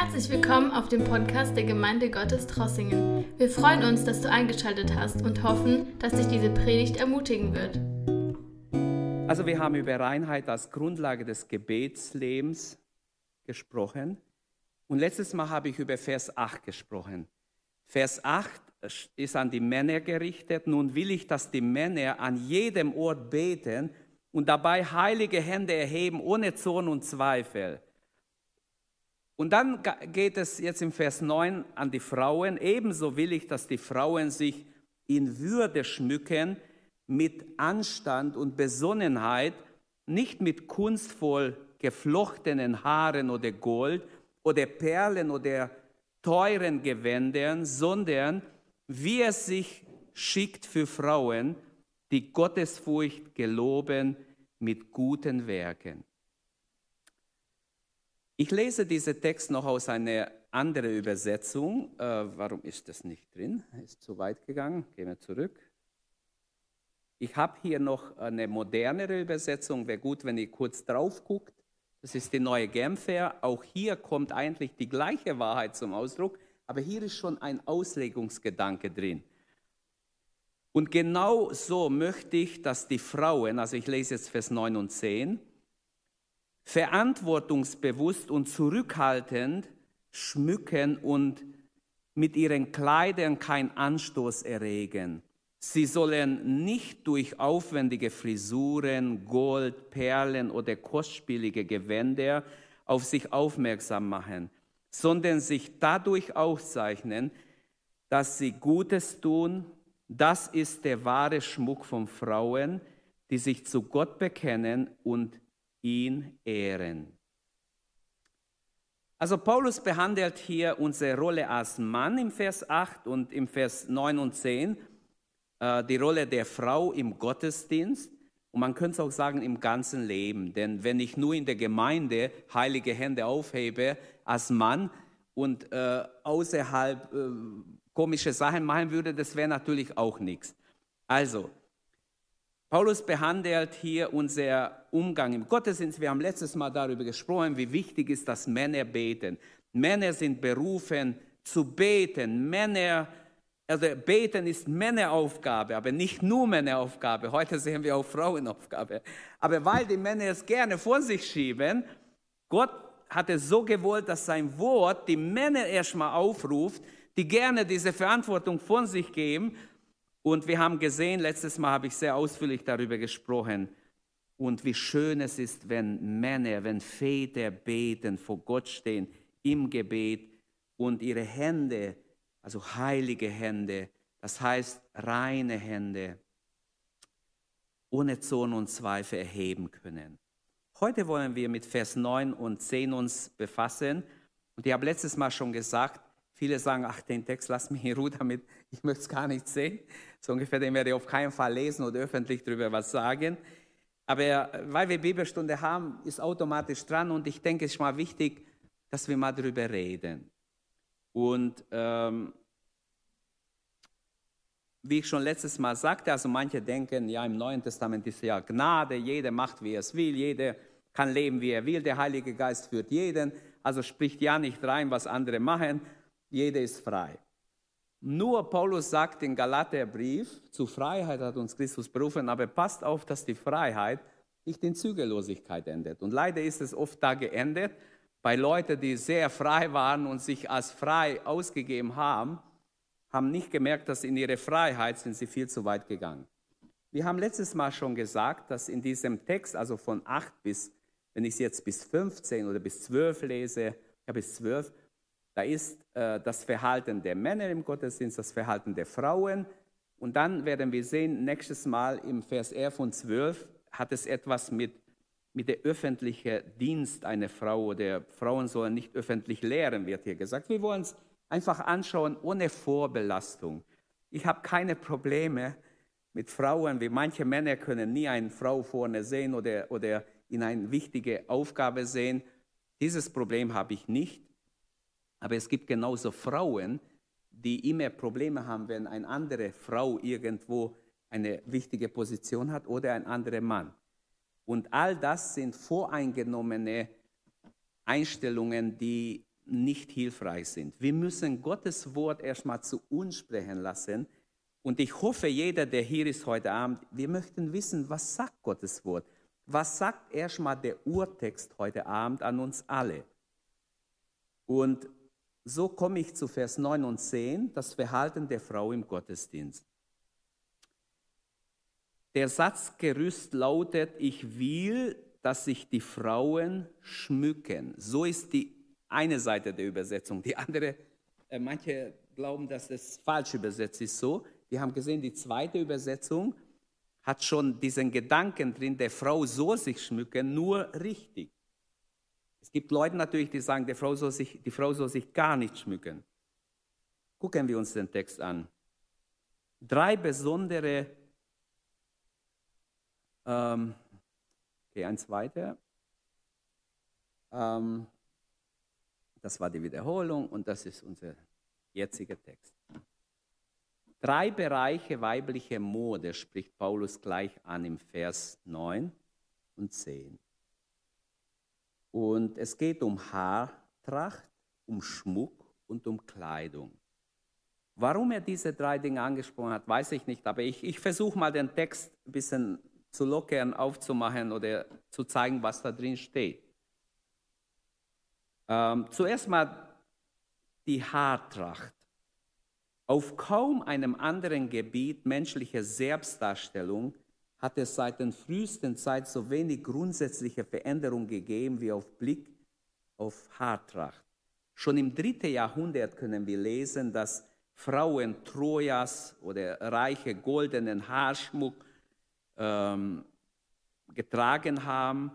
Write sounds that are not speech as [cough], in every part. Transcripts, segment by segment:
Herzlich willkommen auf dem Podcast der Gemeinde Gottes Trossingen. Wir freuen uns, dass du eingeschaltet hast und hoffen, dass dich diese Predigt ermutigen wird. Also wir haben über Reinheit als Grundlage des Gebetslebens gesprochen. Und letztes Mal habe ich über Vers 8 gesprochen. Vers 8 ist an die Männer gerichtet. Nun will ich, dass die Männer an jedem Ort beten und dabei heilige Hände erheben, ohne Zorn und Zweifel. Und dann geht es jetzt im Vers 9 an die Frauen. Ebenso will ich, dass die Frauen sich in Würde schmücken, mit Anstand und Besonnenheit, nicht mit kunstvoll geflochtenen Haaren oder Gold oder Perlen oder teuren Gewändern, sondern wie es sich schickt für Frauen, die Gottesfurcht geloben mit guten Werken. Ich lese diesen Text noch aus einer anderen Übersetzung. Äh, warum ist das nicht drin? Ist zu weit gegangen. Gehen wir zurück. Ich habe hier noch eine modernere Übersetzung. Wäre gut, wenn ihr kurz drauf guckt. Das ist die neue Genfer. Auch hier kommt eigentlich die gleiche Wahrheit zum Ausdruck, aber hier ist schon ein Auslegungsgedanke drin. Und genau so möchte ich, dass die Frauen, also ich lese jetzt Vers 9 und 10, verantwortungsbewusst und zurückhaltend schmücken und mit ihren Kleidern keinen Anstoß erregen. Sie sollen nicht durch aufwendige Frisuren, Gold, Perlen oder kostspielige Gewänder auf sich aufmerksam machen, sondern sich dadurch auszeichnen, dass sie Gutes tun. Das ist der wahre Schmuck von Frauen, die sich zu Gott bekennen und ihn ehren. Also Paulus behandelt hier unsere Rolle als Mann im Vers 8 und im Vers 9 und 10 äh, die Rolle der Frau im Gottesdienst und man könnte auch sagen im ganzen Leben. Denn wenn ich nur in der Gemeinde heilige Hände aufhebe als Mann und äh, außerhalb äh, komische Sachen machen würde, das wäre natürlich auch nichts. Also, Paulus behandelt hier unser Umgang im Gottesdienst. Wir haben letztes Mal darüber gesprochen, wie wichtig ist, dass Männer beten. Männer sind berufen zu beten. Männer, also beten ist Männeraufgabe, aber nicht nur Männeraufgabe. Heute sehen wir auch Frauenaufgabe. Aber weil die Männer es gerne vor sich schieben, Gott hat es so gewollt, dass sein Wort die Männer erstmal aufruft, die gerne diese Verantwortung von sich geben und wir haben gesehen, letztes Mal habe ich sehr ausführlich darüber gesprochen, und wie schön es ist, wenn Männer, wenn Väter beten, vor Gott stehen im Gebet und ihre Hände, also heilige Hände, das heißt reine Hände, ohne Zorn und Zweifel erheben können. Heute wollen wir mit Vers 9 und 10 uns befassen. Und ich habe letztes Mal schon gesagt, viele sagen, ach, den Text lass mich in Ruhe damit, ich möchte es gar nicht sehen. So ungefähr, den werde ich auf keinen Fall lesen oder öffentlich darüber was sagen. Aber weil wir Bibelstunde haben, ist automatisch dran und ich denke, es ist mal wichtig, dass wir mal darüber reden. Und ähm, wie ich schon letztes Mal sagte, also manche denken, ja, im Neuen Testament ist ja Gnade, jeder macht, wie er es will, jeder kann leben, wie er will, der Heilige Geist führt jeden, also spricht ja nicht rein, was andere machen, jeder ist frei. Nur Paulus sagt im Galaterbrief, zu Freiheit hat uns Christus berufen, aber passt auf, dass die Freiheit nicht in Zügellosigkeit endet. Und leider ist es oft da geendet, bei Leuten, die sehr frei waren und sich als frei ausgegeben haben, haben nicht gemerkt, dass in ihre Freiheit sind sie viel zu weit gegangen. Wir haben letztes Mal schon gesagt, dass in diesem Text, also von 8 bis, wenn ich es jetzt bis 15 oder bis 12 lese, ja bis 12, da ist äh, das Verhalten der Männer im Gottesdienst, das Verhalten der Frauen. Und dann werden wir sehen, nächstes Mal im Vers 11 und 12 hat es etwas mit, mit der öffentlichen Dienst einer Frau oder Frauen sollen nicht öffentlich lehren, wird hier gesagt. Wir wollen es einfach anschauen ohne Vorbelastung. Ich habe keine Probleme mit Frauen, wie manche Männer können nie eine Frau vorne sehen oder, oder in eine wichtige Aufgabe sehen. Dieses Problem habe ich nicht. Aber es gibt genauso Frauen, die immer Probleme haben, wenn eine andere Frau irgendwo eine wichtige Position hat oder ein anderer Mann. Und all das sind voreingenommene Einstellungen, die nicht hilfreich sind. Wir müssen Gottes Wort erstmal zu uns sprechen lassen. Und ich hoffe, jeder, der hier ist heute Abend, wir möchten wissen, was sagt Gottes Wort? Was sagt erstmal der Urtext heute Abend an uns alle? Und so komme ich zu Vers 9 und 10, das Verhalten der Frau im Gottesdienst. Der Satzgerüst lautet, ich will, dass sich die Frauen schmücken. So ist die eine Seite der Übersetzung. Die andere, äh, manche glauben, dass das falsch übersetzt ist so. Wir haben gesehen, die zweite Übersetzung hat schon diesen Gedanken drin, der Frau soll sich schmücken, nur richtig. Es gibt Leute natürlich, die sagen, die Frau soll sich, die Frau soll sich gar nicht schmücken. Gucken wir uns den Text an. Drei besondere, ähm, okay, eins weiter. Ähm, das war die Wiederholung und das ist unser jetziger Text. Drei Bereiche weibliche Mode spricht Paulus gleich an im Vers 9 und 10. Und es geht um Haartracht, um Schmuck und um Kleidung. Warum er diese drei Dinge angesprochen hat, weiß ich nicht, aber ich, ich versuche mal den Text ein bisschen zu lockern, aufzumachen oder zu zeigen, was da drin steht. Ähm, zuerst mal die Haartracht. Auf kaum einem anderen Gebiet menschlicher Selbstdarstellung hat es seit der frühesten Zeit so wenig grundsätzliche Veränderungen gegeben wie auf Blick auf Haartracht. Schon im dritten Jahrhundert können wir lesen, dass Frauen Trojas oder reiche goldenen Haarschmuck ähm, getragen haben,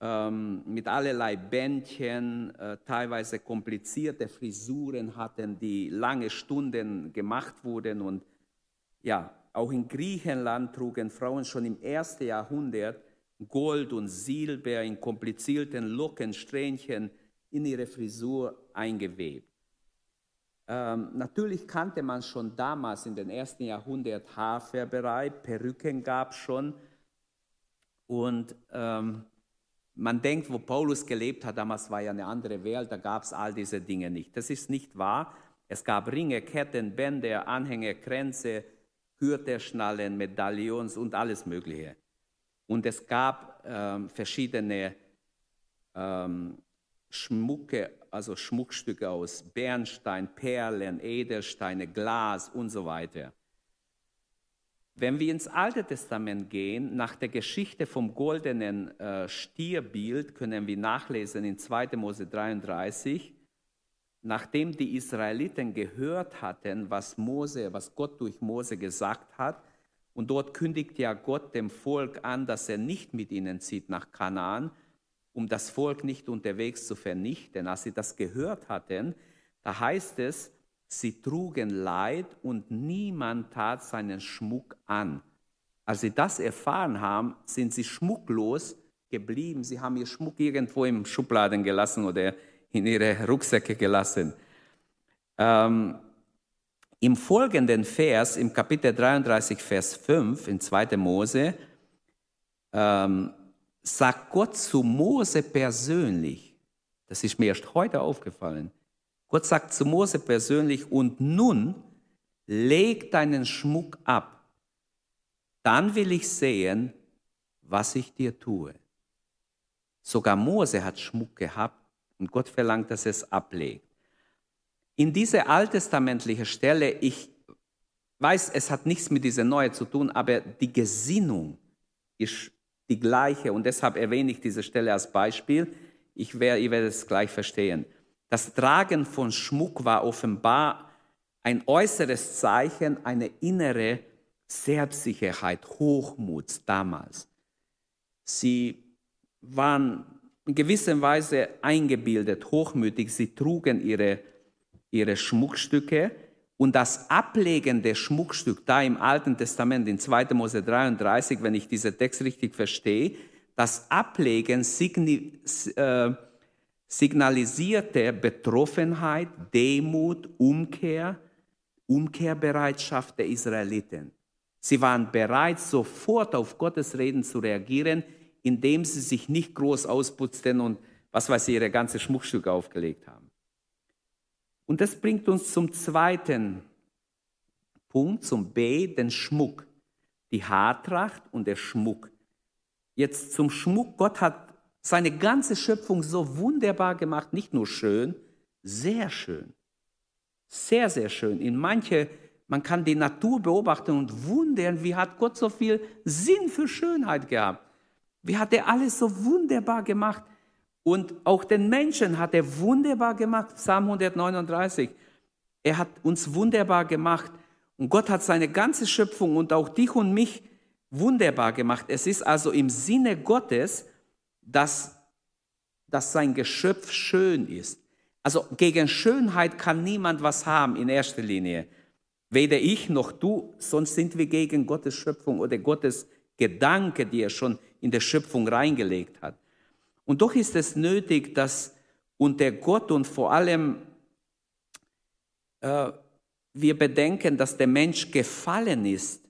ähm, mit allerlei Bändchen, äh, teilweise komplizierte Frisuren hatten, die lange Stunden gemacht wurden und ja, auch in Griechenland trugen Frauen schon im ersten Jahrhundert Gold und Silber in komplizierten Lockensträhnchen in ihre Frisur eingewebt. Ähm, natürlich kannte man schon damals in den ersten Jahrhundert Haarfärberei, Perücken gab es schon. Und ähm, man denkt, wo Paulus gelebt hat, damals war ja eine andere Welt, da gab es all diese Dinge nicht. Das ist nicht wahr. Es gab Ringe, Ketten, Bänder, Anhänge, Kränze, Gürtelschnallen, Medaillons und alles Mögliche. Und es gab ähm, verschiedene ähm, Schmucke, also Schmuckstücke aus Bernstein, Perlen, Edelsteine, Glas und so weiter. Wenn wir ins Alte Testament gehen, nach der Geschichte vom goldenen äh, Stierbild können wir nachlesen in 2. Mose 33, nachdem die Israeliten gehört hatten, was Mose, was Gott durch Mose gesagt hat, und dort kündigt ja Gott dem Volk an, dass er nicht mit ihnen zieht nach Kanaan, um das Volk nicht unterwegs zu vernichten. Als sie das gehört hatten, da heißt es, sie trugen Leid und niemand tat seinen Schmuck an. Als sie das erfahren haben, sind sie schmucklos geblieben. Sie haben ihr Schmuck irgendwo im Schubladen gelassen oder in ihre Rucksäcke gelassen. Ähm, Im folgenden Vers, im Kapitel 33, Vers 5 in 2. Mose, ähm, sagt Gott zu Mose persönlich, das ist mir erst heute aufgefallen, Gott sagt zu Mose persönlich, und nun leg deinen Schmuck ab, dann will ich sehen, was ich dir tue. Sogar Mose hat Schmuck gehabt und Gott verlangt, dass es ablegt. In diese alttestamentliche Stelle, ich weiß, es hat nichts mit dieser Neue zu tun, aber die Gesinnung ist die gleiche und deshalb erwähne ich diese Stelle als Beispiel. Ich werde, ihr werdet es gleich verstehen. Das Tragen von Schmuck war offenbar ein äußeres Zeichen, eine innere Selbstsicherheit, Hochmut damals. Sie waren in gewisser Weise eingebildet, hochmütig. Sie trugen ihre, ihre Schmuckstücke und das Ablegen der Schmuckstück da im Alten Testament, in 2. Mose 33, wenn ich diesen Text richtig verstehe, das Ablegen signi, äh, signalisierte Betroffenheit, Demut, Umkehr, Umkehrbereitschaft der Israeliten. Sie waren bereit, sofort auf Gottes Reden zu reagieren, indem sie sich nicht groß ausputzten und was weiß ich, ihre ganze Schmuckstücke aufgelegt haben. Und das bringt uns zum zweiten Punkt, zum B, den Schmuck. Die Haartracht und der Schmuck. Jetzt zum Schmuck. Gott hat seine ganze Schöpfung so wunderbar gemacht, nicht nur schön, sehr schön. Sehr, sehr schön. In manche, man kann die Natur beobachten und wundern, wie hat Gott so viel Sinn für Schönheit gehabt. Wie hat er alles so wunderbar gemacht? Und auch den Menschen hat er wunderbar gemacht. Psalm 139. Er hat uns wunderbar gemacht. Und Gott hat seine ganze Schöpfung und auch dich und mich wunderbar gemacht. Es ist also im Sinne Gottes, dass, dass sein Geschöpf schön ist. Also gegen Schönheit kann niemand was haben in erster Linie. Weder ich noch du, sonst sind wir gegen Gottes Schöpfung oder Gottes Gedanke, die er schon in der Schöpfung reingelegt hat. Und doch ist es nötig, dass unter Gott und vor allem äh, wir bedenken, dass der Mensch gefallen ist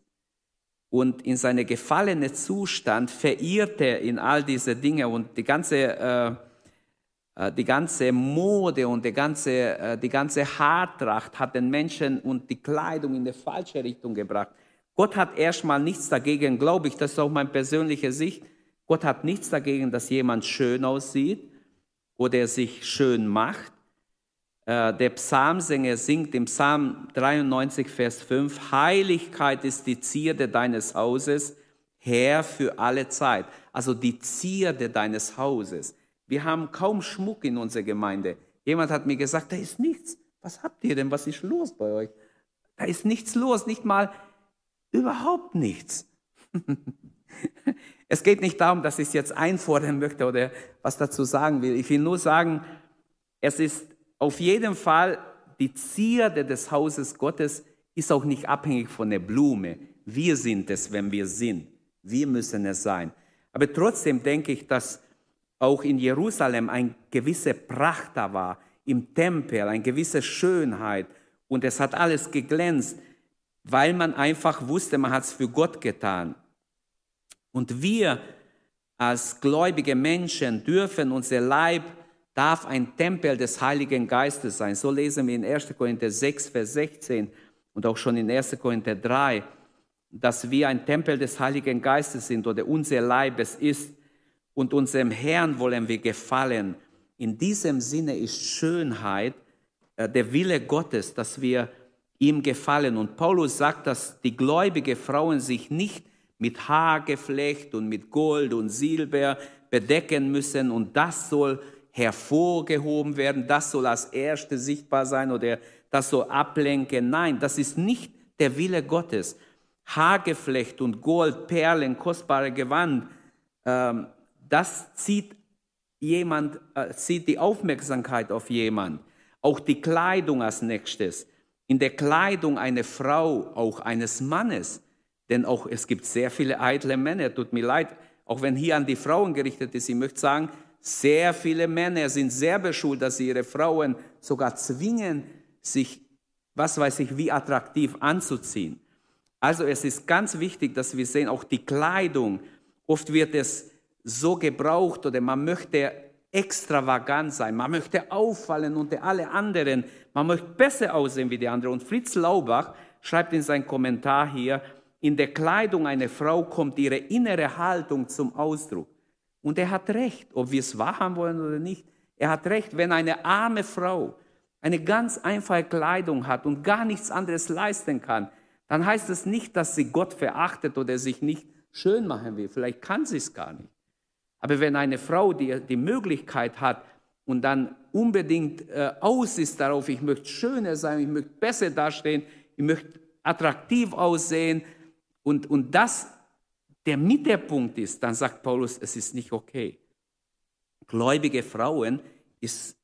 und in seine gefallene Zustand verirrt er in all diese Dinge und die ganze, äh, äh, die ganze Mode und die ganze, äh, die ganze Haartracht hat den Menschen und die Kleidung in die falsche Richtung gebracht. Gott hat erstmal nichts dagegen, glaube ich, das ist auch meine persönliche Sicht. Gott hat nichts dagegen, dass jemand schön aussieht oder sich schön macht. Äh, der Psalmsänger singt im Psalm 93, Vers 5, Heiligkeit ist die Zierde deines Hauses, Herr für alle Zeit. Also die Zierde deines Hauses. Wir haben kaum Schmuck in unserer Gemeinde. Jemand hat mir gesagt, da ist nichts. Was habt ihr denn? Was ist los bei euch? Da ist nichts los, nicht mal überhaupt nichts. [laughs] es geht nicht darum, dass ich es jetzt einfordern möchte oder was dazu sagen will. Ich will nur sagen, es ist auf jeden Fall, die Zierde des Hauses Gottes ist auch nicht abhängig von der Blume. Wir sind es, wenn wir sind. Wir müssen es sein. Aber trotzdem denke ich, dass auch in Jerusalem eine gewisse Pracht da war, im Tempel, eine gewisse Schönheit. Und es hat alles geglänzt, weil man einfach wusste, man hat es für Gott getan. Und wir als gläubige Menschen dürfen unser Leib darf ein Tempel des Heiligen Geistes sein. So lesen wir in 1. Korinther 6, Vers 16 und auch schon in 1. Korinther 3, dass wir ein Tempel des Heiligen Geistes sind oder unser Leib es ist und unserem Herrn wollen wir gefallen. In diesem Sinne ist Schönheit äh, der Wille Gottes, dass wir ihm gefallen. Und Paulus sagt, dass die gläubige Frauen sich nicht mit Haargeflecht und mit Gold und Silber bedecken müssen und das soll hervorgehoben werden, das soll als Erste sichtbar sein oder das soll ablenken. Nein, das ist nicht der Wille Gottes. Haargeflecht und Gold, Perlen, kostbare Gewand, ähm, das zieht jemand, äh, zieht die Aufmerksamkeit auf jemand. Auch die Kleidung als nächstes. In der Kleidung einer Frau, auch eines Mannes. Denn auch es gibt sehr viele eitle Männer, tut mir leid, auch wenn hier an die Frauen gerichtet ist, ich möchte sagen, sehr viele Männer sind sehr beschult, dass sie ihre Frauen sogar zwingen, sich, was weiß ich, wie attraktiv anzuziehen. Also es ist ganz wichtig, dass wir sehen, auch die Kleidung, oft wird es so gebraucht oder man möchte extravagant sein, man möchte auffallen unter alle anderen, man möchte besser aussehen wie die anderen. Und Fritz Laubach schreibt in seinem Kommentar hier, in der Kleidung einer Frau kommt ihre innere Haltung zum Ausdruck. Und er hat recht, ob wir es wahrhaben wollen oder nicht. Er hat recht, wenn eine arme Frau eine ganz einfache Kleidung hat und gar nichts anderes leisten kann, dann heißt es nicht, dass sie Gott verachtet oder sich nicht schön machen will. Vielleicht kann sie es gar nicht. Aber wenn eine Frau die, die Möglichkeit hat und dann unbedingt äh, aus ist darauf, ich möchte schöner sein, ich möchte besser dastehen, ich möchte attraktiv aussehen und, und das der Mittelpunkt ist, dann sagt Paulus, es ist nicht okay. Gläubige Frauen ist,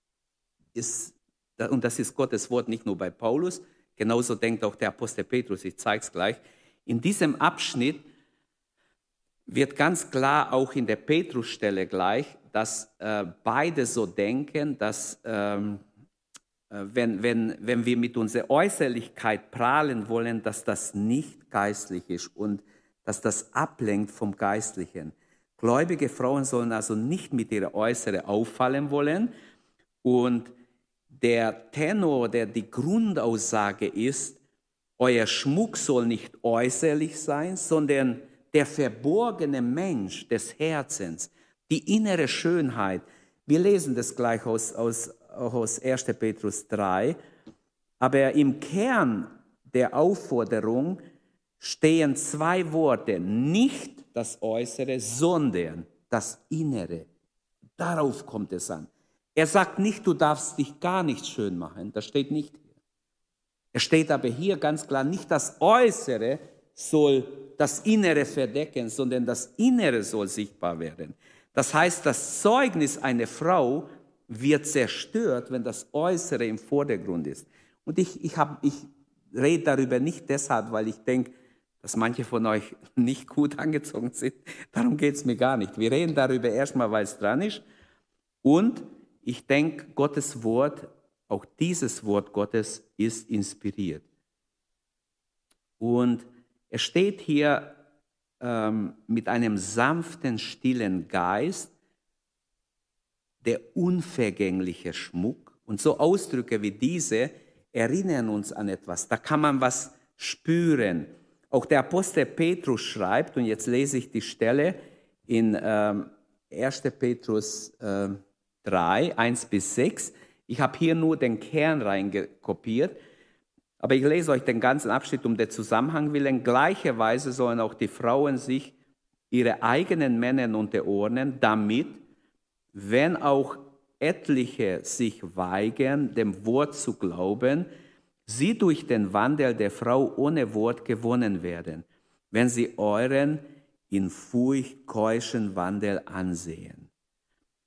ist, und das ist Gottes Wort nicht nur bei Paulus, genauso denkt auch der Apostel Petrus, ich zeige es gleich. In diesem Abschnitt wird ganz klar auch in der Petrusstelle gleich, dass äh, beide so denken, dass ähm, äh, wenn, wenn, wenn wir mit unserer Äußerlichkeit prahlen wollen, dass das nicht geistlich ist und dass das ablenkt vom Geistlichen. Gläubige Frauen sollen also nicht mit ihrer Äußere auffallen wollen und der Tenor, der die Grundaussage ist, euer Schmuck soll nicht äußerlich sein, sondern der verborgene Mensch des Herzens, die innere Schönheit. Wir lesen das gleich aus, aus, aus 1. Petrus 3, aber im Kern der Aufforderung stehen zwei Worte, nicht das Äußere, sondern das Innere. Darauf kommt es an. Er sagt nicht, du darfst dich gar nicht schön machen, das steht nicht hier. Es steht aber hier ganz klar, nicht das Äußere soll das Innere verdecken, sondern das Innere soll sichtbar werden. Das heißt, das Zeugnis einer Frau wird zerstört, wenn das Äußere im Vordergrund ist. Und ich, ich, hab, ich rede darüber nicht deshalb, weil ich denke, dass manche von euch [laughs] nicht gut angezogen sind. Darum geht es mir gar nicht. Wir reden darüber erstmal, weil es dran ist. Und ich denke, Gottes Wort auch dieses Wort Gottes ist inspiriert. Und es steht hier ähm, mit einem sanften, stillen Geist, der unvergängliche Schmuck. Und so Ausdrücke wie diese erinnern uns an etwas. Da kann man was spüren. Auch der Apostel Petrus schreibt, und jetzt lese ich die Stelle in ähm, 1. Petrus äh, 3, 1 bis 6, ich habe hier nur den Kern reingekopiert, aber ich lese euch den ganzen Abschnitt um den Zusammenhang willen. Gleicherweise sollen auch die Frauen sich ihre eigenen Männern unterordnen, damit, wenn auch etliche sich weigern, dem Wort zu glauben, sie durch den Wandel der Frau ohne Wort gewonnen werden, wenn sie euren in Furcht keuschen Wandel ansehen.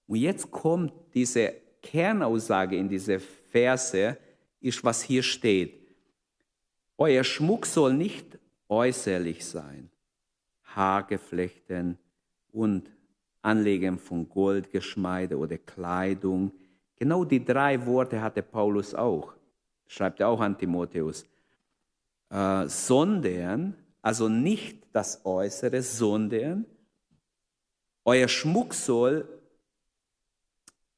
Und jetzt kommt diese Kernaussage in diese Verse ist, was hier steht. Euer Schmuck soll nicht äußerlich sein, Haargeflechten und Anlegen von Gold, Geschmeide oder Kleidung. Genau die drei Worte hatte Paulus auch, schreibt er auch an Timotheus. Äh, sondern, also nicht das Äußere, sondern euer Schmuck soll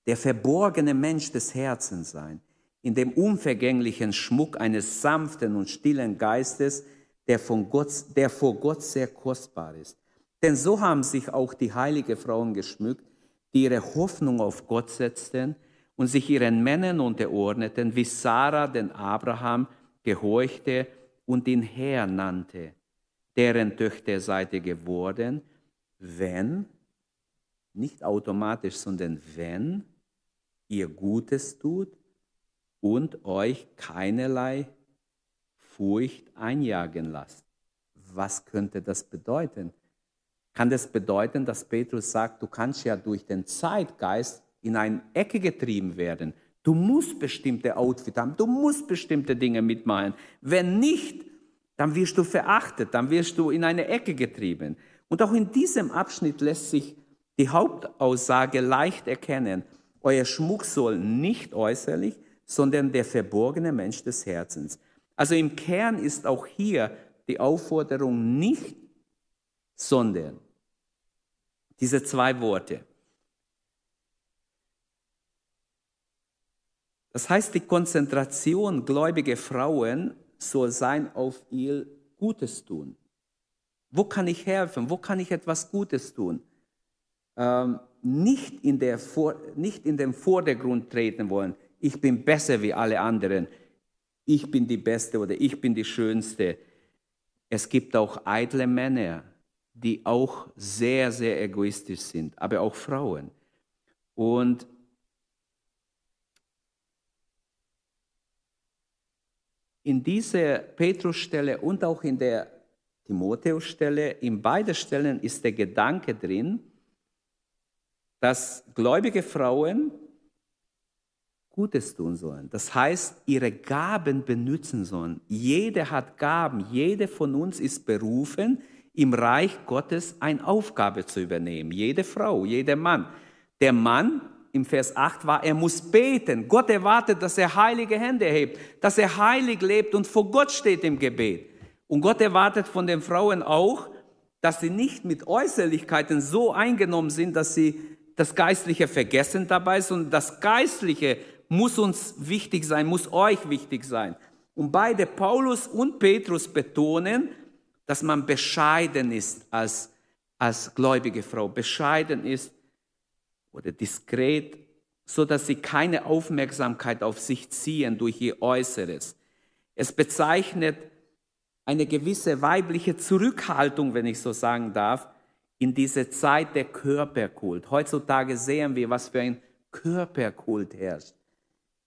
der verborgene Mensch des Herzens sein, in dem unvergänglichen Schmuck eines sanften und stillen Geistes, der, von Gott, der vor Gott sehr kostbar ist. Denn so haben sich auch die heiligen Frauen geschmückt, die ihre Hoffnung auf Gott setzten und sich ihren Männern unterordneten, wie Sarah den Abraham gehorchte und ihn Herr nannte, deren Töchter seid ihr geworden, wenn, nicht automatisch, sondern wenn ihr Gutes tut und euch keinerlei Furcht einjagen lasst. Was könnte das bedeuten? Kann das bedeuten, dass Petrus sagt, du kannst ja durch den Zeitgeist in eine Ecke getrieben werden. Du musst bestimmte Outfit haben, du musst bestimmte Dinge mitmachen. Wenn nicht, dann wirst du verachtet, dann wirst du in eine Ecke getrieben. Und auch in diesem Abschnitt lässt sich die Hauptaussage leicht erkennen. Euer Schmuck soll nicht äußerlich, sondern der verborgene Mensch des Herzens. Also im Kern ist auch hier die Aufforderung nicht, sondern diese zwei Worte. Das heißt, die Konzentration gläubiger Frauen soll sein auf ihr Gutes tun. Wo kann ich helfen? Wo kann ich etwas Gutes tun? Ähm, nicht in, der Vor nicht in den Vordergrund treten wollen. Ich bin besser wie alle anderen. Ich bin die Beste oder ich bin die Schönste. Es gibt auch eitle Männer, die auch sehr, sehr egoistisch sind, aber auch Frauen. Und in dieser Petrusstelle und auch in der Timotheusstelle, in beiden Stellen ist der Gedanke drin, dass gläubige Frauen Gutes tun sollen. Das heißt, ihre Gaben benutzen sollen. Jede hat Gaben. Jede von uns ist berufen, im Reich Gottes eine Aufgabe zu übernehmen. Jede Frau, jeder Mann. Der Mann im Vers 8 war, er muss beten. Gott erwartet, dass er heilige Hände hebt, dass er heilig lebt und vor Gott steht im Gebet. Und Gott erwartet von den Frauen auch, dass sie nicht mit Äußerlichkeiten so eingenommen sind, dass sie das Geistliche vergessen dabei, sondern das Geistliche muss uns wichtig sein, muss euch wichtig sein. Und beide, Paulus und Petrus, betonen, dass man bescheiden ist als, als gläubige Frau, bescheiden ist oder diskret, so dass sie keine Aufmerksamkeit auf sich ziehen durch ihr Äußeres. Es bezeichnet eine gewisse weibliche Zurückhaltung, wenn ich so sagen darf, in diese Zeit der Körperkult. Heutzutage sehen wir, was für ein Körperkult herrscht.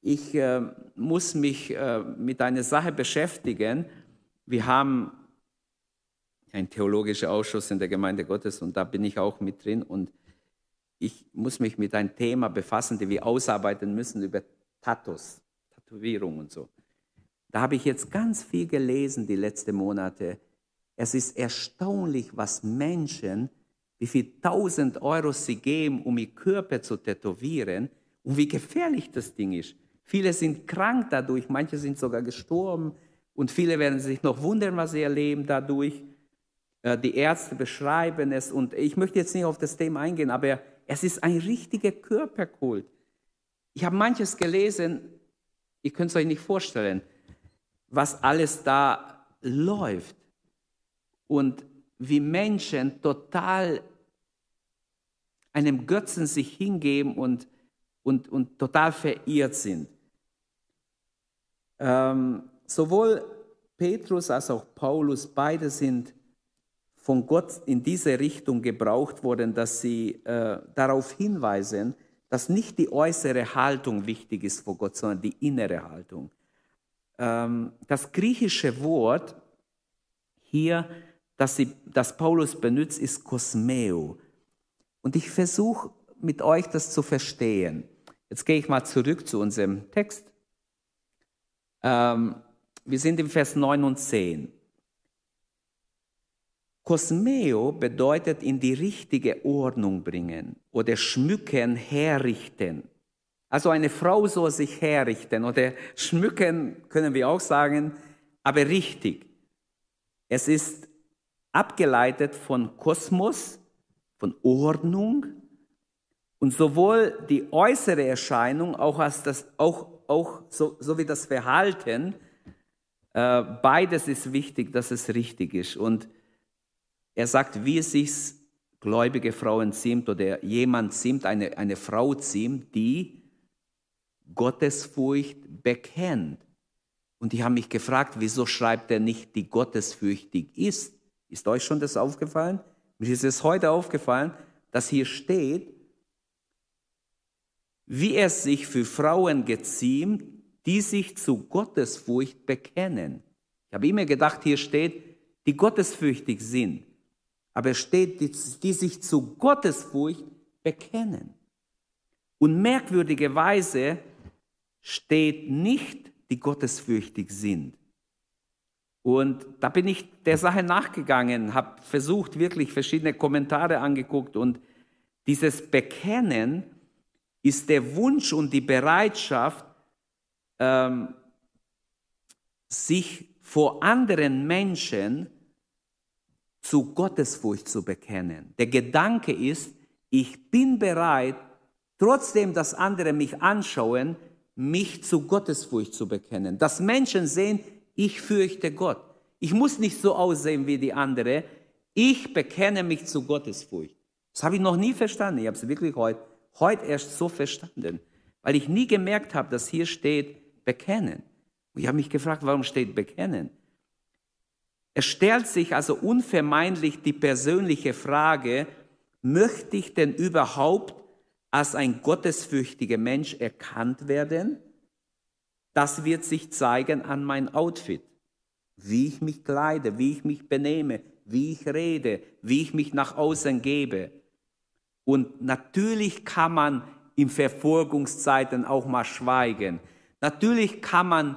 Ich äh, muss mich äh, mit einer Sache beschäftigen. Wir haben einen theologischen Ausschuss in der Gemeinde Gottes und da bin ich auch mit drin und ich muss mich mit einem Thema befassen, das wir ausarbeiten müssen über Tattoos, Tätowierung und so. Da habe ich jetzt ganz viel gelesen die letzten Monate. Es ist erstaunlich, was Menschen, wie viel tausend Euro sie geben, um ihr Körper zu tätowieren und wie gefährlich das Ding ist. Viele sind krank dadurch, manche sind sogar gestorben und viele werden sich noch wundern, was sie erleben dadurch. Äh, die Ärzte beschreiben es und ich möchte jetzt nicht auf das Thema eingehen, aber es ist ein richtiger Körperkult. Ich habe manches gelesen, ihr könnt es euch nicht vorstellen, was alles da läuft und wie Menschen total einem Götzen sich hingeben und, und, und total verirrt sind. Ähm, sowohl Petrus als auch Paulus, beide sind von Gott in diese Richtung gebraucht worden, dass sie äh, darauf hinweisen, dass nicht die äußere Haltung wichtig ist vor Gott, sondern die innere Haltung. Ähm, das griechische Wort hier, das, sie, das Paulus benutzt, ist Kosmeo. Und ich versuche mit euch das zu verstehen. Jetzt gehe ich mal zurück zu unserem Text. Ähm, wir sind im Vers 9 und 10. Kosmeo bedeutet in die richtige Ordnung bringen oder schmücken, herrichten. Also eine Frau soll sich herrichten oder schmücken, können wir auch sagen, aber richtig. Es ist abgeleitet von Kosmos, von Ordnung und sowohl die äußere Erscheinung auch als das, auch, auch so, so wie das Verhalten, äh, beides ist wichtig, dass es richtig ist. Und er sagt, wie es sich gläubige Frauen ziemt oder jemand ziemt, eine, eine Frau ziemt, die Gottesfurcht bekennt. Und die haben mich gefragt, wieso schreibt er nicht, die gottesfürchtig ist? Ist euch schon das aufgefallen? Mir ist es heute aufgefallen, dass hier steht, wie es sich für Frauen geziemt, die sich zu Gottesfurcht bekennen. Ich habe immer gedacht, hier steht, die gottesfürchtig sind. Aber es steht, die, die sich zu Gottesfurcht bekennen. Und merkwürdigerweise steht nicht, die gottesfürchtig sind. Und da bin ich der Sache nachgegangen, habe versucht, wirklich verschiedene Kommentare angeguckt und dieses Bekennen ist der Wunsch und die Bereitschaft, ähm, sich vor anderen Menschen zu Gottesfurcht zu bekennen. Der Gedanke ist, ich bin bereit, trotzdem, dass andere mich anschauen, mich zu Gottesfurcht zu bekennen. Dass Menschen sehen, ich fürchte Gott. Ich muss nicht so aussehen wie die andere. Ich bekenne mich zu Gottesfurcht. Das habe ich noch nie verstanden. Ich habe es wirklich heute, heute erst so verstanden, weil ich nie gemerkt habe, dass hier steht bekennen. Und ich habe mich gefragt, warum steht bekennen? Es stellt sich also unvermeidlich die persönliche Frage, möchte ich denn überhaupt als ein gottesfürchtiger Mensch erkannt werden? Das wird sich zeigen an mein Outfit, wie ich mich kleide, wie ich mich benehme, wie ich rede, wie ich mich nach außen gebe. Und natürlich kann man in Verfolgungszeiten auch mal schweigen. Natürlich kann man,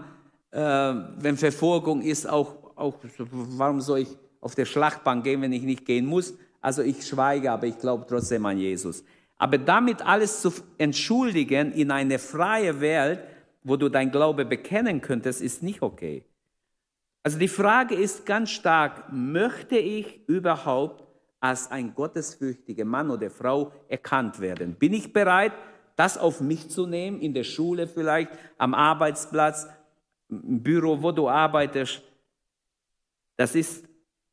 äh, wenn Verfolgung ist, auch auch, warum soll ich auf der Schlachtbank gehen, wenn ich nicht gehen muss? Also ich schweige, aber ich glaube trotzdem an Jesus. Aber damit alles zu entschuldigen in eine freie Welt, wo du dein Glaube bekennen könntest, ist nicht okay. Also die Frage ist ganz stark, möchte ich überhaupt als ein gottesfürchtiger Mann oder Frau erkannt werden? Bin ich bereit, das auf mich zu nehmen, in der Schule vielleicht, am Arbeitsplatz, im Büro, wo du arbeitest, das ist,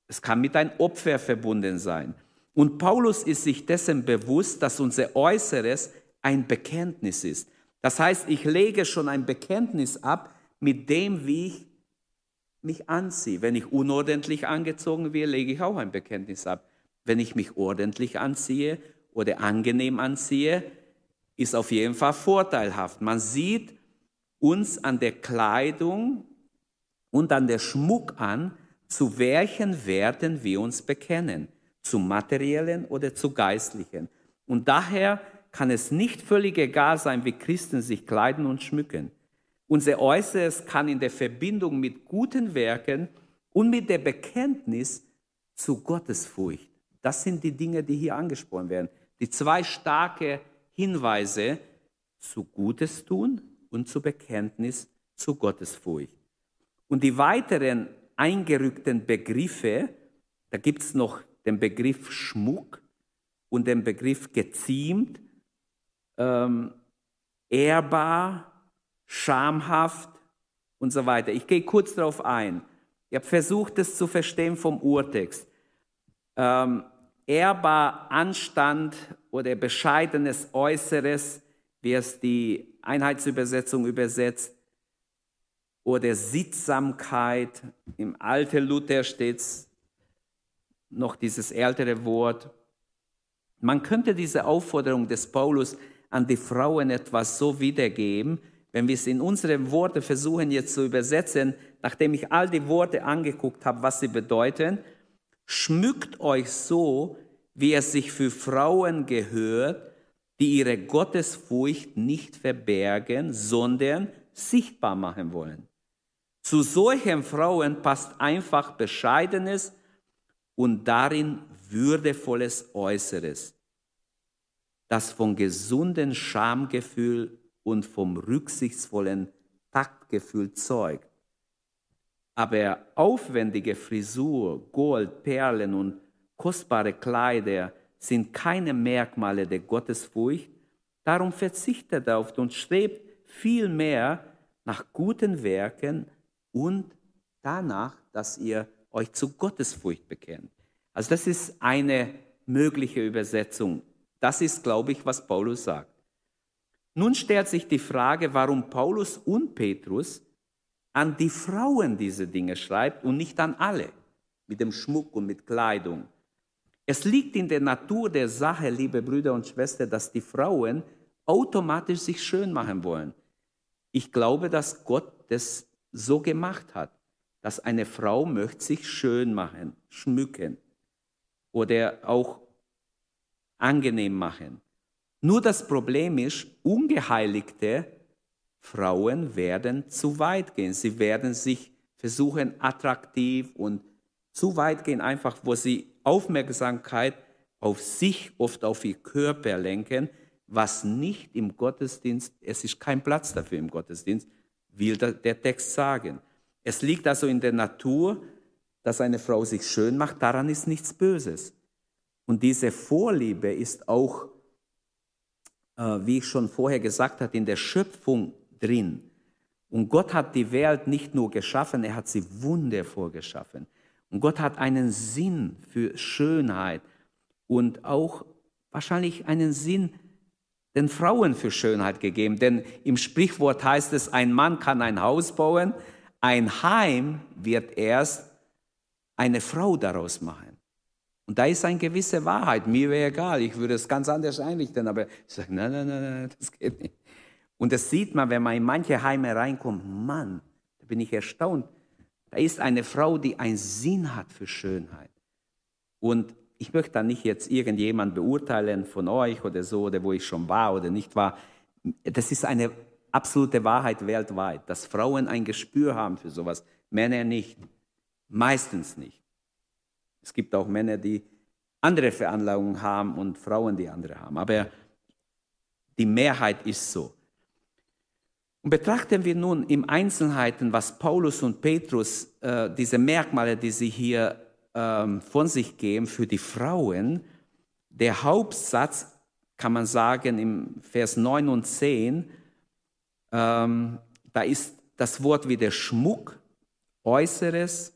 es kann mit einem Opfer verbunden sein. Und Paulus ist sich dessen bewusst, dass unser Äußeres ein Bekenntnis ist. Das heißt, ich lege schon ein Bekenntnis ab mit dem, wie ich mich anziehe. Wenn ich unordentlich angezogen werde, lege ich auch ein Bekenntnis ab. Wenn ich mich ordentlich anziehe oder angenehm anziehe, ist auf jeden Fall vorteilhaft. Man sieht uns an der Kleidung und an der Schmuck an, zu welchen werden wir uns bekennen, zu materiellen oder zu geistlichen. Und daher kann es nicht völlig egal sein, wie Christen sich kleiden und schmücken. Unser Äußeres kann in der Verbindung mit guten Werken und mit der Bekenntnis zu Gottesfurcht. Das sind die Dinge, die hier angesprochen werden. Die zwei starke Hinweise zu Gutes tun und zu Bekenntnis zu Gottesfurcht. Und die weiteren eingerückten Begriffe, da gibt es noch den Begriff Schmuck und den Begriff geziemt, ähm, ehrbar, schamhaft und so weiter. Ich gehe kurz darauf ein. Ich habe versucht, es zu verstehen vom Urtext. Ähm, ehrbar Anstand oder bescheidenes Äußeres, wie es die Einheitsübersetzung übersetzt, oder Sittsamkeit. Im alten Luther steht noch dieses ältere Wort. Man könnte diese Aufforderung des Paulus an die Frauen etwas so wiedergeben, wenn wir es in unsere Worte versuchen jetzt zu übersetzen, nachdem ich all die Worte angeguckt habe, was sie bedeuten, schmückt euch so, wie es sich für Frauen gehört, die ihre Gottesfurcht nicht verbergen, sondern sichtbar machen wollen. Zu solchen Frauen passt einfach bescheidenes und darin würdevolles Äußeres, das von gesunden Schamgefühl und vom rücksichtsvollen Taktgefühl zeugt. Aber aufwendige Frisur, Gold, Perlen und kostbare Kleider sind keine Merkmale der Gottesfurcht. Darum verzichtet darauf und strebt vielmehr nach guten Werken und danach, dass ihr euch zu Gottesfurcht bekennt. Also das ist eine mögliche Übersetzung. Das ist, glaube ich, was Paulus sagt. Nun stellt sich die Frage, warum Paulus und Petrus an die Frauen diese Dinge schreibt und nicht an alle mit dem Schmuck und mit Kleidung. Es liegt in der Natur der Sache, liebe Brüder und Schwestern, dass die Frauen automatisch sich schön machen wollen. Ich glaube, dass Gott das so gemacht hat, dass eine Frau möchte sich schön machen, schmücken oder auch angenehm machen. Nur das Problem ist, ungeheiligte Frauen werden zu weit gehen. Sie werden sich versuchen, attraktiv und zu weit gehen, einfach wo sie Aufmerksamkeit auf sich, oft auf ihr Körper lenken, was nicht im Gottesdienst, es ist kein Platz dafür im Gottesdienst, will der Text sagen. Es liegt also in der Natur, dass eine Frau sich schön macht, daran ist nichts Böses. Und diese Vorliebe ist auch äh, wie ich schon vorher gesagt habe, in der Schöpfung drin. Und Gott hat die Welt nicht nur geschaffen, er hat sie wundervoll geschaffen. Und Gott hat einen Sinn für Schönheit und auch wahrscheinlich einen Sinn den Frauen für Schönheit gegeben. Denn im Sprichwort heißt es, ein Mann kann ein Haus bauen, ein Heim wird erst eine Frau daraus machen. Und da ist eine gewisse Wahrheit. Mir wäre egal, ich würde es ganz anders einrichten, aber ich sage, nein, nein, nein, nein, das geht nicht. Und das sieht man, wenn man in manche Heime reinkommt, Mann, da bin ich erstaunt. Da ist eine Frau, die einen Sinn hat für Schönheit. Und ich möchte da nicht jetzt irgendjemand beurteilen von euch oder so, oder wo ich schon war oder nicht war. Das ist eine absolute Wahrheit weltweit, dass Frauen ein Gespür haben für sowas, Männer nicht. Meistens nicht. Es gibt auch Männer, die andere Veranlagungen haben und Frauen, die andere haben. Aber die Mehrheit ist so. Und betrachten wir nun im Einzelheiten, was Paulus und Petrus, äh, diese Merkmale, die sie hier ähm, von sich geben für die Frauen, der Hauptsatz kann man sagen, im Vers 9 und 10, ähm, da ist das Wort wieder Schmuck, Äußeres,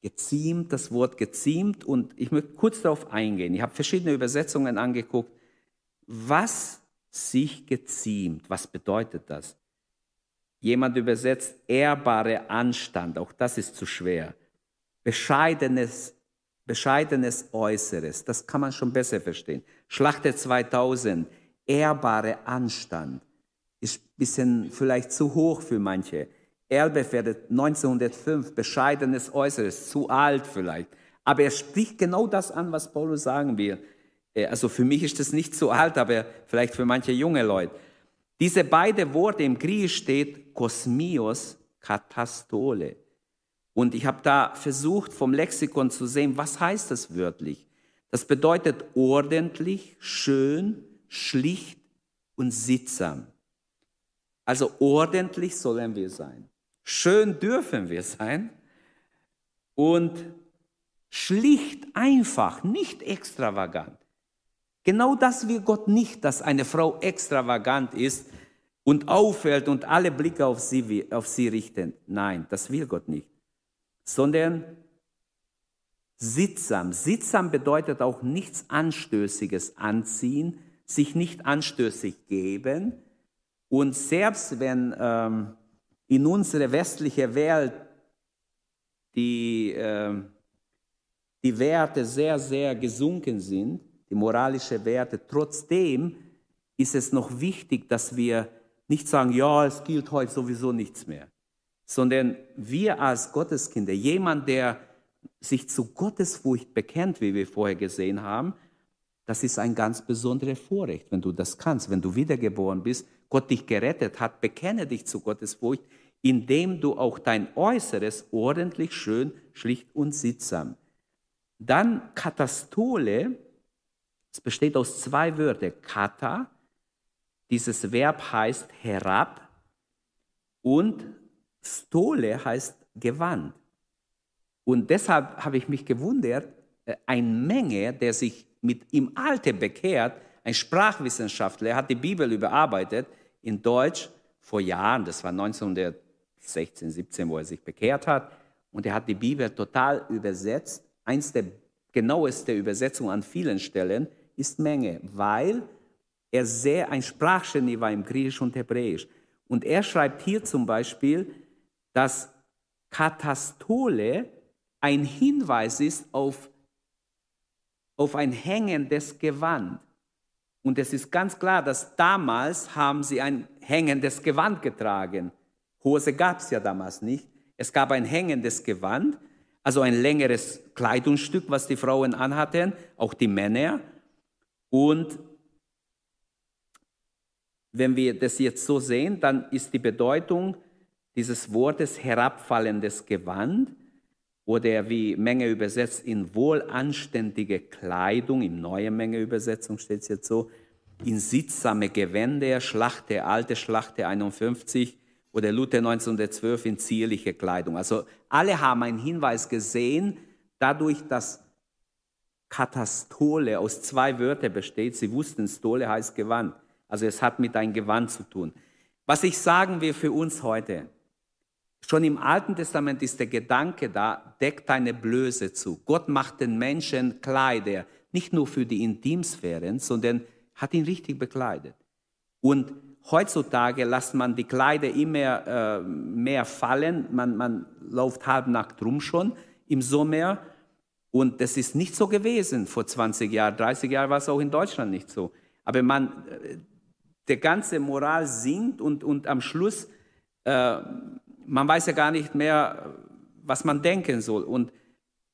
geziemt, das Wort geziemt. Und ich möchte kurz darauf eingehen. Ich habe verschiedene Übersetzungen angeguckt. Was sich geziemt, was bedeutet das? Jemand übersetzt ehrbare Anstand, auch das ist zu schwer. Bescheidenes, bescheidenes Äußeres, das kann man schon besser verstehen. Schlachte 2000, ehrbare Anstand, ist ein bisschen vielleicht zu hoch für manche. Erbe 1905, bescheidenes Äußeres, zu alt vielleicht. Aber er spricht genau das an, was Paulus sagen will. Äh, also für mich ist das nicht zu alt, aber vielleicht für manche junge Leute. Diese beiden Worte im Griechisch steht Kosmios, Katastole. Und ich habe da versucht, vom Lexikon zu sehen, was heißt das wörtlich? Das bedeutet ordentlich, schön, schlicht und sittsam. Also ordentlich sollen wir sein. Schön dürfen wir sein. Und schlicht, einfach, nicht extravagant. Genau das will Gott nicht, dass eine Frau extravagant ist und auffällt und alle Blicke auf sie, auf sie richten. Nein, das will Gott nicht. Sondern sittsam. Sittsam bedeutet auch nichts Anstößiges anziehen, sich nicht anstößig geben. Und selbst wenn ähm, in unserer westlichen Welt die, äh, die Werte sehr, sehr gesunken sind, die moralischen Werte. Trotzdem ist es noch wichtig, dass wir nicht sagen, ja, es gilt heute sowieso nichts mehr, sondern wir als Gotteskinder, jemand, der sich zu Gottesfurcht bekennt, wie wir vorher gesehen haben, das ist ein ganz besonderes Vorrecht, wenn du das kannst, wenn du wiedergeboren bist, Gott dich gerettet hat, bekenne dich zu Gottesfurcht, indem du auch dein Äußeres ordentlich, schön, schlicht und sittsam. Dann Katastole, es besteht aus zwei Wörtern. Kata, dieses Verb heißt herab und Stole heißt Gewand. Und deshalb habe ich mich gewundert, äh, ein Menge, der sich mit im Alten bekehrt, ein Sprachwissenschaftler, hat die Bibel überarbeitet in Deutsch vor Jahren, das war 1916, 17, wo er sich bekehrt hat, und er hat die Bibel total übersetzt, eins der genaueste Übersetzungen an vielen Stellen, ist Menge, weil er sehr ein Sprachgenie war im Griechisch und Hebräisch. Und er schreibt hier zum Beispiel, dass Katastole ein Hinweis ist auf, auf ein hängendes Gewand. Und es ist ganz klar, dass damals haben sie ein hängendes Gewand getragen. Hose gab es ja damals nicht. Es gab ein hängendes Gewand, also ein längeres Kleidungsstück, was die Frauen anhatten, auch die Männer. Und wenn wir das jetzt so sehen, dann ist die Bedeutung dieses Wortes herabfallendes Gewand oder wie Menge übersetzt in wohlanständige Kleidung, in neue Menge Übersetzung steht es jetzt so, in sittsame Gewänder, Schlachte, alte Schlachte 51 oder Luther 1912 in zierliche Kleidung. Also alle haben einen Hinweis gesehen, dadurch, dass Katastole aus zwei Wörtern besteht. Sie wussten, Stole heißt Gewand. Also es hat mit einem Gewand zu tun. Was ich sagen will für uns heute, schon im Alten Testament ist der Gedanke da, deckt deine Blöße zu. Gott macht den Menschen Kleider, nicht nur für die Intimsphären, sondern hat ihn richtig bekleidet. Und heutzutage lässt man die Kleider immer äh, mehr fallen, man, man läuft halbnackt rum schon im Sommer und das ist nicht so gewesen vor 20 Jahren, 30 Jahren war es auch in Deutschland nicht so. Aber man, äh, der ganze Moral sinkt und, und am Schluss, äh, man weiß ja gar nicht mehr, was man denken soll. Und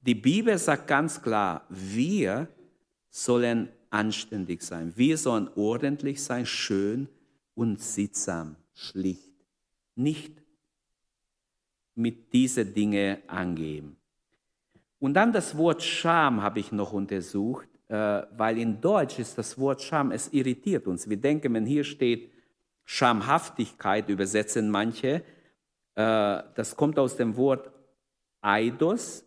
die Bibel sagt ganz klar, wir sollen anständig sein. Wir sollen ordentlich sein, schön und sittsam, schlicht. Nicht mit diesen Dingen angeben. Und dann das Wort Scham habe ich noch untersucht, äh, weil in Deutsch ist das Wort Scham, es irritiert uns. Wir denken, wenn hier steht Schamhaftigkeit, übersetzen manche, äh, das kommt aus dem Wort Eidos.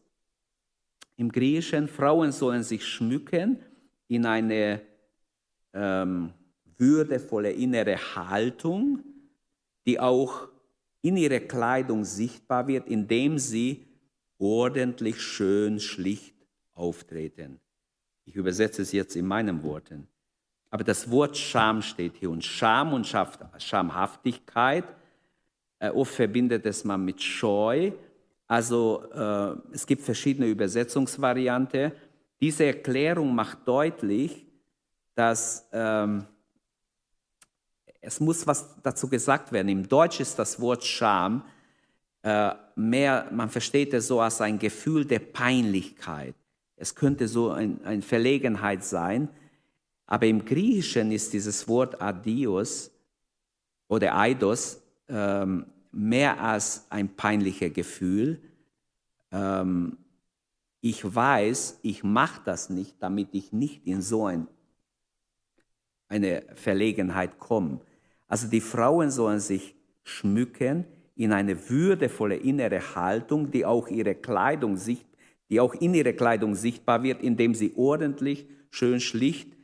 Im Griechischen, Frauen sollen sich schmücken in eine ähm, würdevolle innere Haltung, die auch in ihrer Kleidung sichtbar wird, indem sie ordentlich, schön, schlicht auftreten. Ich übersetze es jetzt in meinen Worten. Aber das Wort Scham steht hier und Scham und Schamhaftigkeit, äh, oft verbindet es man mit Scheu. Also äh, es gibt verschiedene Übersetzungsvarianten. Diese Erklärung macht deutlich, dass ähm, es muss was dazu gesagt werden. Im Deutsch ist das Wort Scham mehr, man versteht es so als ein Gefühl der Peinlichkeit. Es könnte so ein, eine Verlegenheit sein, aber im Griechischen ist dieses Wort Adios oder Eidos ähm, mehr als ein peinliches Gefühl. Ähm, ich weiß, ich mache das nicht, damit ich nicht in so ein, eine Verlegenheit komme. Also die Frauen sollen sich schmücken in eine würdevolle innere Haltung, die auch ihre Kleidung sicht, die auch in ihrer Kleidung sichtbar wird, indem sie ordentlich, schön schlicht,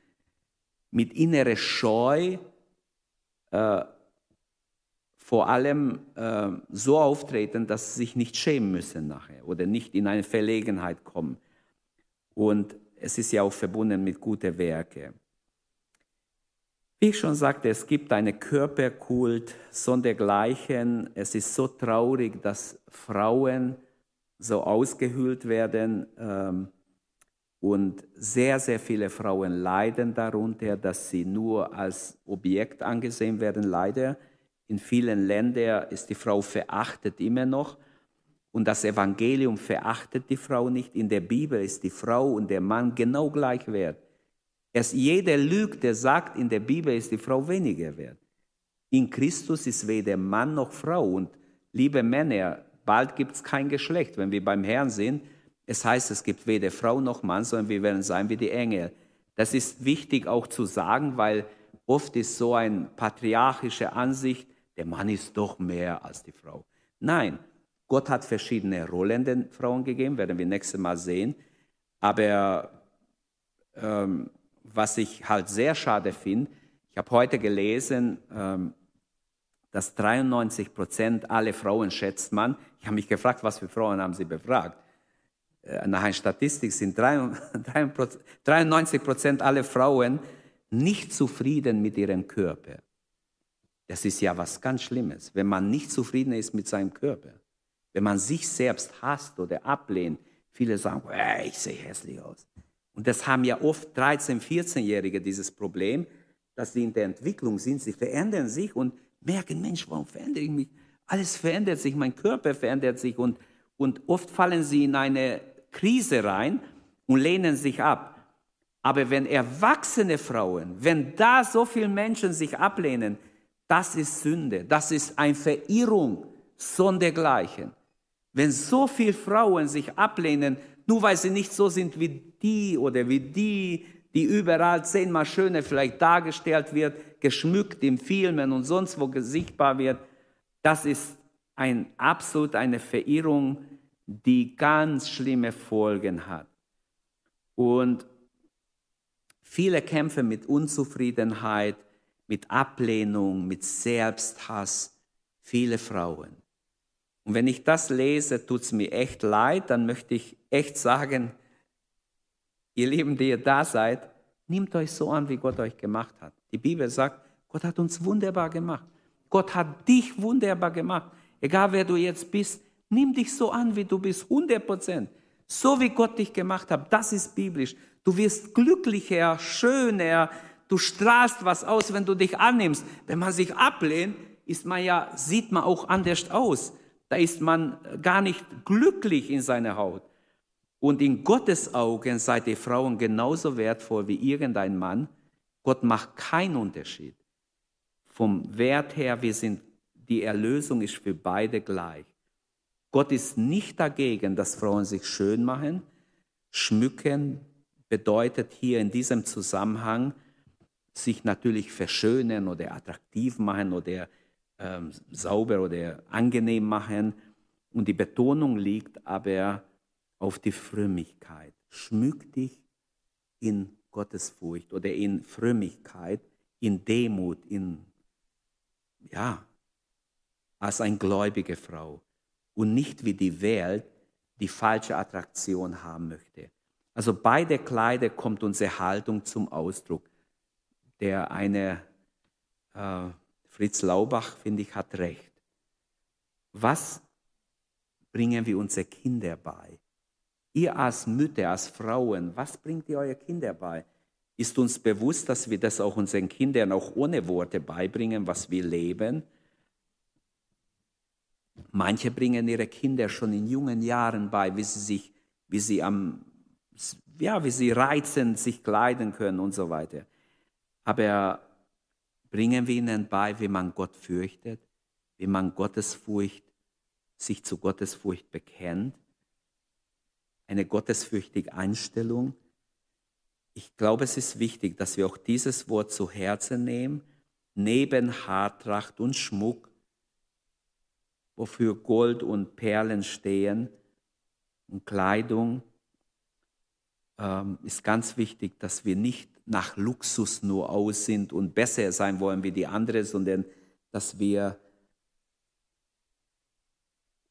mit innerer Scheu äh, vor allem äh, so auftreten, dass sie sich nicht schämen müssen nachher oder nicht in eine Verlegenheit kommen. Und es ist ja auch verbunden mit guten Werken. Wie ich schon sagte, es gibt einen Körperkult sondergleichen. Es ist so traurig, dass Frauen so ausgehöhlt werden. Ähm, und sehr, sehr viele Frauen leiden darunter, dass sie nur als Objekt angesehen werden. Leider in vielen Ländern ist die Frau verachtet immer noch. Und das Evangelium verachtet die Frau nicht. In der Bibel ist die Frau und der Mann genau gleich wert. Erst jeder lügt, der sagt, in der Bibel ist die Frau weniger wert. In Christus ist weder Mann noch Frau. Und liebe Männer, bald gibt es kein Geschlecht. Wenn wir beim Herrn sind, es heißt, es gibt weder Frau noch Mann, sondern wir werden sein wie die Engel. Das ist wichtig auch zu sagen, weil oft ist so eine patriarchische Ansicht, der Mann ist doch mehr als die Frau. Nein, Gott hat verschiedene Rollen den Frauen gegeben, werden wir nächstes Mal sehen. Aber ähm, was ich halt sehr schade finde, ich habe heute gelesen, ähm, dass 93 Prozent aller Frauen schätzt man. Ich habe mich gefragt, was für Frauen haben Sie befragt? Äh, nach einer Statistik sind 93 [laughs] Prozent aller Frauen nicht zufrieden mit ihrem Körper. Das ist ja was ganz Schlimmes, wenn man nicht zufrieden ist mit seinem Körper. Wenn man sich selbst hasst oder ablehnt. Viele sagen, ich sehe hässlich aus. Und das haben ja oft 13-, 14-Jährige dieses Problem, dass sie in der Entwicklung sind, sie verändern sich und merken, Mensch, warum verändere ich mich? Alles verändert sich, mein Körper verändert sich und, und oft fallen sie in eine Krise rein und lehnen sich ab. Aber wenn erwachsene Frauen, wenn da so viele Menschen sich ablehnen, das ist Sünde, das ist eine Verirrung sondergleichen. Wenn so viele Frauen sich ablehnen, nur weil sie nicht so sind wie die oder wie die, die überall zehnmal schöner vielleicht dargestellt wird, geschmückt in Filmen und sonst wo sichtbar wird, das ist ein, absolut eine Verirrung, die ganz schlimme Folgen hat. Und viele kämpfen mit Unzufriedenheit, mit Ablehnung, mit Selbsthass, viele Frauen. Und wenn ich das lese, tut es mir echt leid, dann möchte ich echt sagen, ihr Lieben, die ihr da seid, nehmt euch so an, wie Gott euch gemacht hat. Die Bibel sagt, Gott hat uns wunderbar gemacht. Gott hat dich wunderbar gemacht. Egal wer du jetzt bist, nimm dich so an, wie du bist, 100 Prozent. So wie Gott dich gemacht hat, das ist biblisch. Du wirst glücklicher, schöner, du strahlst was aus, wenn du dich annimmst. Wenn man sich ablehnt, ist man ja, sieht man auch anders aus. Da ist man gar nicht glücklich in seiner Haut. Und in Gottes Augen seid ihr Frauen genauso wertvoll wie irgendein Mann. Gott macht keinen Unterschied. Vom Wert her, wir sind, die Erlösung ist für beide gleich. Gott ist nicht dagegen, dass Frauen sich schön machen. Schmücken bedeutet hier in diesem Zusammenhang sich natürlich verschönern oder attraktiv machen oder ähm, sauber oder angenehm machen. Und die Betonung liegt aber auf die Frömmigkeit. Schmück dich in Gottesfurcht oder in Frömmigkeit, in Demut, in, ja, als eine gläubige Frau und nicht wie die Welt die falsche Attraktion haben möchte. Also bei der Kleider kommt unsere Haltung zum Ausdruck. Der eine äh, Fritz Laubach, finde ich, hat recht. Was bringen wir unsere Kinder bei? Ihr als Mütter, als Frauen, was bringt ihr euren Kinder bei? Ist uns bewusst, dass wir das auch unseren Kindern auch ohne Worte beibringen, was wir leben? Manche bringen ihre Kinder schon in jungen Jahren bei, wie sie sich, wie sie am, ja, wie sie reizend sich kleiden können und so weiter. Aber bringen wir ihnen bei, wie man Gott fürchtet, wie man Gottesfurcht, sich zu Gottesfurcht bekennt, eine gottesfürchtige Einstellung. Ich glaube, es ist wichtig, dass wir auch dieses Wort zu Herzen nehmen, neben Haartracht und Schmuck wofür Gold und Perlen stehen und Kleidung, ähm, ist ganz wichtig, dass wir nicht nach Luxus nur aus sind und besser sein wollen wie die anderen, sondern dass wir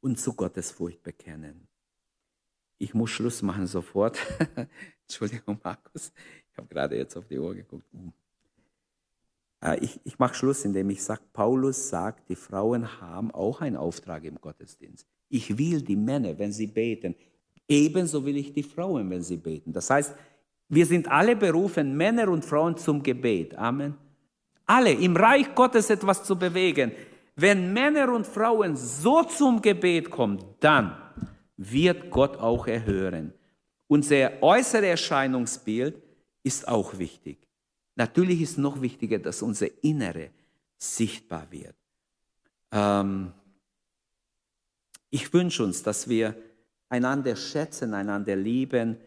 uns zu Gottesfurcht bekennen. Ich muss Schluss machen sofort. [laughs] Entschuldigung, Markus. Ich habe gerade jetzt auf die Uhr geguckt. Äh, ich, ich mache Schluss, indem ich sage, Paulus sagt, die Frauen haben auch einen Auftrag im Gottesdienst. Ich will die Männer, wenn sie beten, ebenso will ich die Frauen, wenn sie beten. Das heißt, wir sind alle berufen, Männer und Frauen zum Gebet. Amen. Alle im Reich Gottes etwas zu bewegen. Wenn Männer und Frauen so zum Gebet kommen, dann wird Gott auch erhören. Unser äußere Erscheinungsbild ist auch wichtig. Natürlich ist noch wichtiger, dass unser Innere sichtbar wird. Ähm, ich wünsche uns, dass wir einander schätzen, einander lieben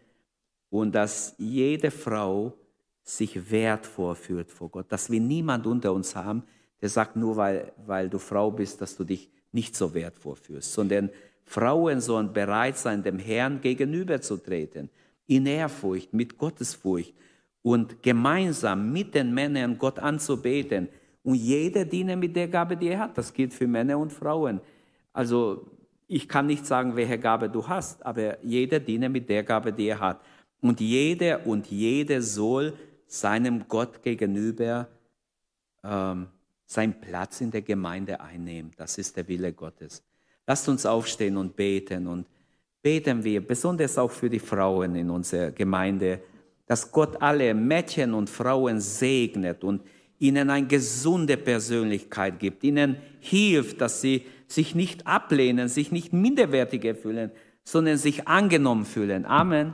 und dass jede Frau sich wertvoll fühlt vor Gott. Dass wir niemand unter uns haben, der sagt, nur weil, weil du Frau bist, dass du dich nicht so wertvoll fühlst, sondern Frauen sollen bereit sein, dem Herrn gegenüberzutreten, in Ehrfurcht, mit Gottesfurcht und gemeinsam mit den Männern Gott anzubeten. Und jeder diene mit der Gabe, die er hat. Das gilt für Männer und Frauen. Also ich kann nicht sagen, welche Gabe du hast, aber jeder diene mit der Gabe, die er hat. Und jeder und jede soll seinem Gott gegenüber ähm, seinen Platz in der Gemeinde einnehmen. Das ist der Wille Gottes. Lasst uns aufstehen und beten. Und beten wir, besonders auch für die Frauen in unserer Gemeinde, dass Gott alle Mädchen und Frauen segnet und ihnen eine gesunde Persönlichkeit gibt, ihnen hilft, dass sie sich nicht ablehnen, sich nicht minderwertiger fühlen, sondern sich angenommen fühlen. Amen.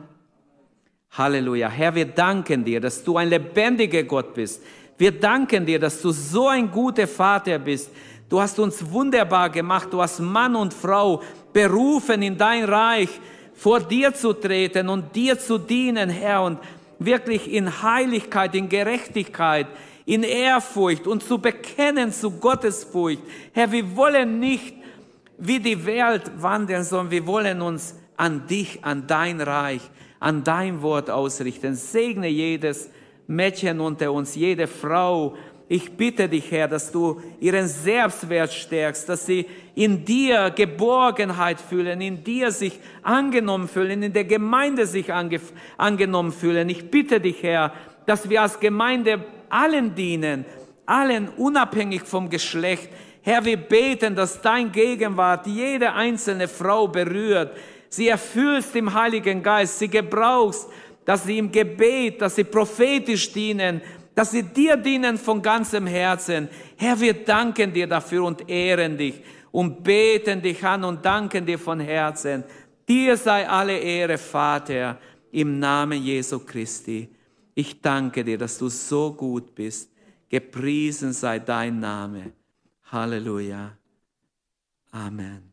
Halleluja. Herr, wir danken dir, dass du ein lebendiger Gott bist. Wir danken dir, dass du so ein guter Vater bist. Du hast uns wunderbar gemacht. Du hast Mann und Frau berufen, in dein Reich vor dir zu treten und dir zu dienen, Herr. Und wirklich in Heiligkeit, in Gerechtigkeit, in Ehrfurcht und zu bekennen zu Gottesfurcht. Herr, wir wollen nicht wie die Welt wandeln, sondern wir wollen uns an dich, an dein Reich, an dein Wort ausrichten. Segne jedes Mädchen unter uns, jede Frau, ich bitte dich, Herr, dass du ihren Selbstwert stärkst, dass sie in dir Geborgenheit fühlen, in dir sich angenommen fühlen, in der Gemeinde sich ange angenommen fühlen. Ich bitte dich, Herr, dass wir als Gemeinde allen dienen, allen unabhängig vom Geschlecht. Herr, wir beten, dass dein Gegenwart jede einzelne Frau berührt, sie erfüllst im Heiligen Geist, sie gebrauchst, dass sie im Gebet, dass sie prophetisch dienen, dass sie dir dienen von ganzem Herzen. Herr, wir danken dir dafür und ehren dich und beten dich an und danken dir von Herzen. Dir sei alle Ehre, Vater, im Namen Jesu Christi. Ich danke dir, dass du so gut bist. Gepriesen sei dein Name. Halleluja. Amen.